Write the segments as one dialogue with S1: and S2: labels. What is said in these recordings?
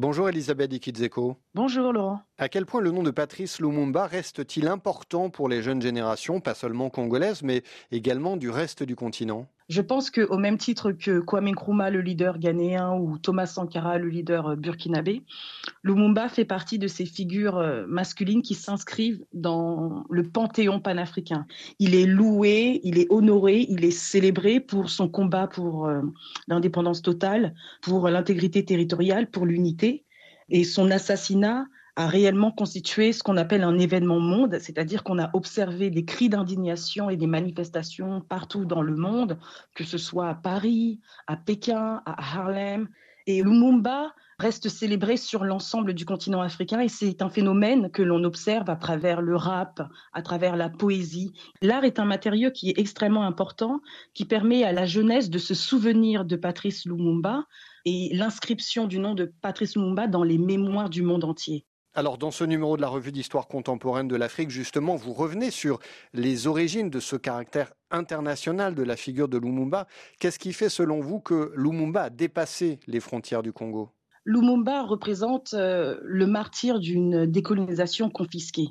S1: Bonjour Elisabeth Ikidzeko.
S2: Bonjour Laurent.
S1: À quel point le nom de Patrice Lumumba reste-t-il important pour les jeunes générations, pas seulement congolaises, mais également du reste du continent?
S2: Je pense qu'au même titre que Kwame Nkrumah, le leader ghanéen, ou Thomas Sankara, le leader burkinabé, Lumumba fait partie de ces figures euh, masculines qui s'inscrivent dans le panthéon panafricain. Il est loué, il est honoré, il est célébré pour son combat pour euh, l'indépendance totale, pour l'intégrité territoriale, pour l'unité. Et son assassinat a réellement constitué ce qu'on appelle un événement monde, c'est-à-dire qu'on a observé des cris d'indignation et des manifestations partout dans le monde, que ce soit à Paris, à Pékin, à Harlem. Et Lumumba reste célébré sur l'ensemble du continent africain et c'est un phénomène que l'on observe à travers le rap, à travers la poésie. L'art est un matériau qui est extrêmement important, qui permet à la jeunesse de se souvenir de Patrice Lumumba et l'inscription du nom de Patrice Lumumba dans les mémoires du monde entier.
S1: Alors, dans ce numéro de la revue d'histoire contemporaine de l'Afrique, justement, vous revenez sur les origines de ce caractère international de la figure de Lumumba. Qu'est-ce qui fait, selon vous, que Lumumba a dépassé les frontières du Congo?
S2: Lumumba représente euh, le martyr d'une décolonisation confisquée.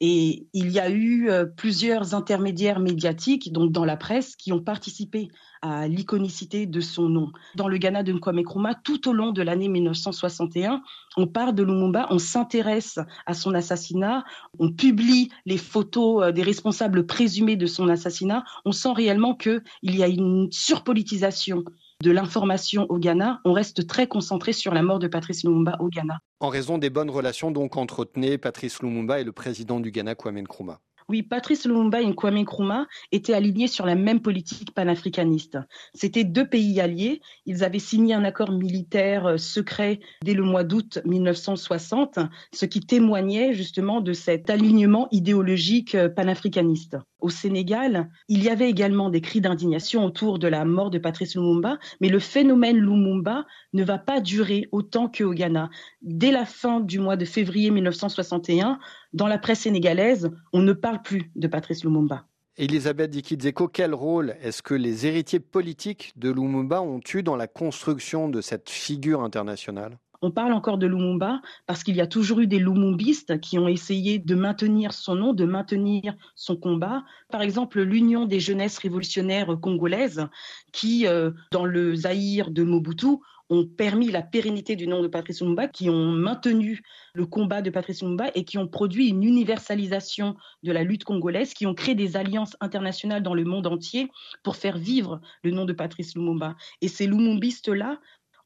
S2: Et il y a eu euh, plusieurs intermédiaires médiatiques, donc dans la presse, qui ont participé à l'iconicité de son nom. Dans le Ghana de Nkwame tout au long de l'année 1961, on parle de Lumumba, on s'intéresse à son assassinat, on publie les photos euh, des responsables présumés de son assassinat. On sent réellement qu'il y a une surpolitisation de l'information au Ghana, on reste très concentré sur la mort de Patrice Lumumba au Ghana.
S1: En raison des bonnes relations donc entretenues Patrice Lumumba et le président du Ghana Kwame Nkrumah.
S2: Oui, Patrice Lumumba et Kwame Nkrumah étaient alignés sur la même politique panafricaniste. C'était deux pays alliés. Ils avaient signé un accord militaire euh, secret dès le mois d'août 1960, ce qui témoignait justement de cet alignement idéologique euh, panafricaniste. Au Sénégal, il y avait également des cris d'indignation autour de la mort de Patrice Lumumba, mais le phénomène Lumumba ne va pas durer autant qu'au Ghana. Dès la fin du mois de février 1961, dans la presse sénégalaise, on ne parle plus de Patrice Lumumba.
S1: Elisabeth Dikizeko, quel rôle est-ce que les héritiers politiques de Lumumba ont eu dans la construction de cette figure internationale?
S2: On parle encore de Lumumba parce qu'il y a toujours eu des Lumumbistes qui ont essayé de maintenir son nom, de maintenir son combat. Par exemple, l'Union des jeunesses révolutionnaires congolaises qui, euh, dans le Zaïre de Mobutu, ont permis la pérennité du nom de Patrice Lumumba, qui ont maintenu le combat de Patrice Lumumba et qui ont produit une universalisation de la lutte congolaise, qui ont créé des alliances internationales dans le monde entier pour faire vivre le nom de Patrice Lumumba. Et ces Lumumbistes-là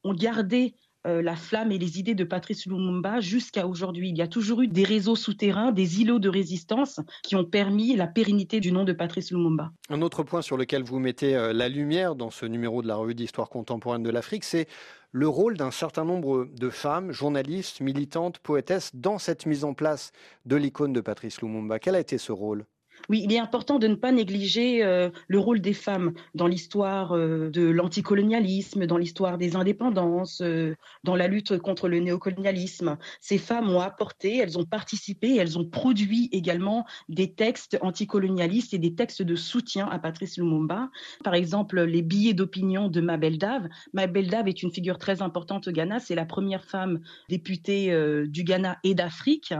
S2: ont gardé euh, la flamme et les idées de Patrice Lumumba jusqu'à aujourd'hui. Il y a toujours eu des réseaux souterrains, des îlots de résistance qui ont permis la pérennité du nom de Patrice Lumumba.
S1: Un autre point sur lequel vous mettez euh, la lumière dans ce numéro de la revue d'histoire contemporaine de l'Afrique, c'est le rôle d'un certain nombre de femmes, journalistes, militantes, poétesses, dans cette mise en place de l'icône de Patrice Lumumba. Quel a été ce rôle?
S2: Oui, il est important de ne pas négliger euh, le rôle des femmes dans l'histoire euh, de l'anticolonialisme, dans l'histoire des indépendances, euh, dans la lutte contre le néocolonialisme. Ces femmes ont apporté, elles ont participé, elles ont produit également des textes anticolonialistes et des textes de soutien à Patrice Lumumba. Par exemple, les billets d'opinion de Mabel Dave. Mabel Dave est une figure très importante au Ghana. C'est la première femme députée du Ghana et d'Afrique.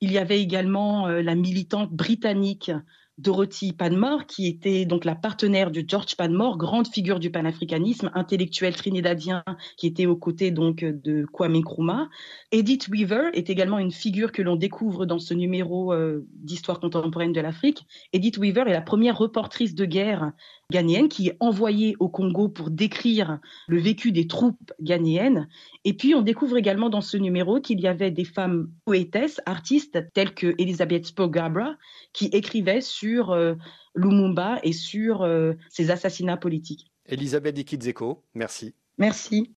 S2: Il y avait également la militante britannique Dorothy Panmore, qui était donc la partenaire de George Panmore, grande figure du panafricanisme, intellectuel trinidadien, qui était aux côtés donc de Kwame Nkrumah. Edith Weaver est également une figure que l'on découvre dans ce numéro euh, d'histoire contemporaine de l'Afrique. Edith Weaver est la première reportrice de guerre ghanéenne qui est envoyée au Congo pour décrire le vécu des troupes ghanéennes. Et puis, on découvre également dans ce numéro qu'il y avait des femmes poétesses, artistes, telles que Elizabeth Spogabra, qui écrivaient sur euh, Lumumba et sur euh, ses assassinats politiques.
S1: Elisabeth Ikidzeko, merci.
S2: Merci.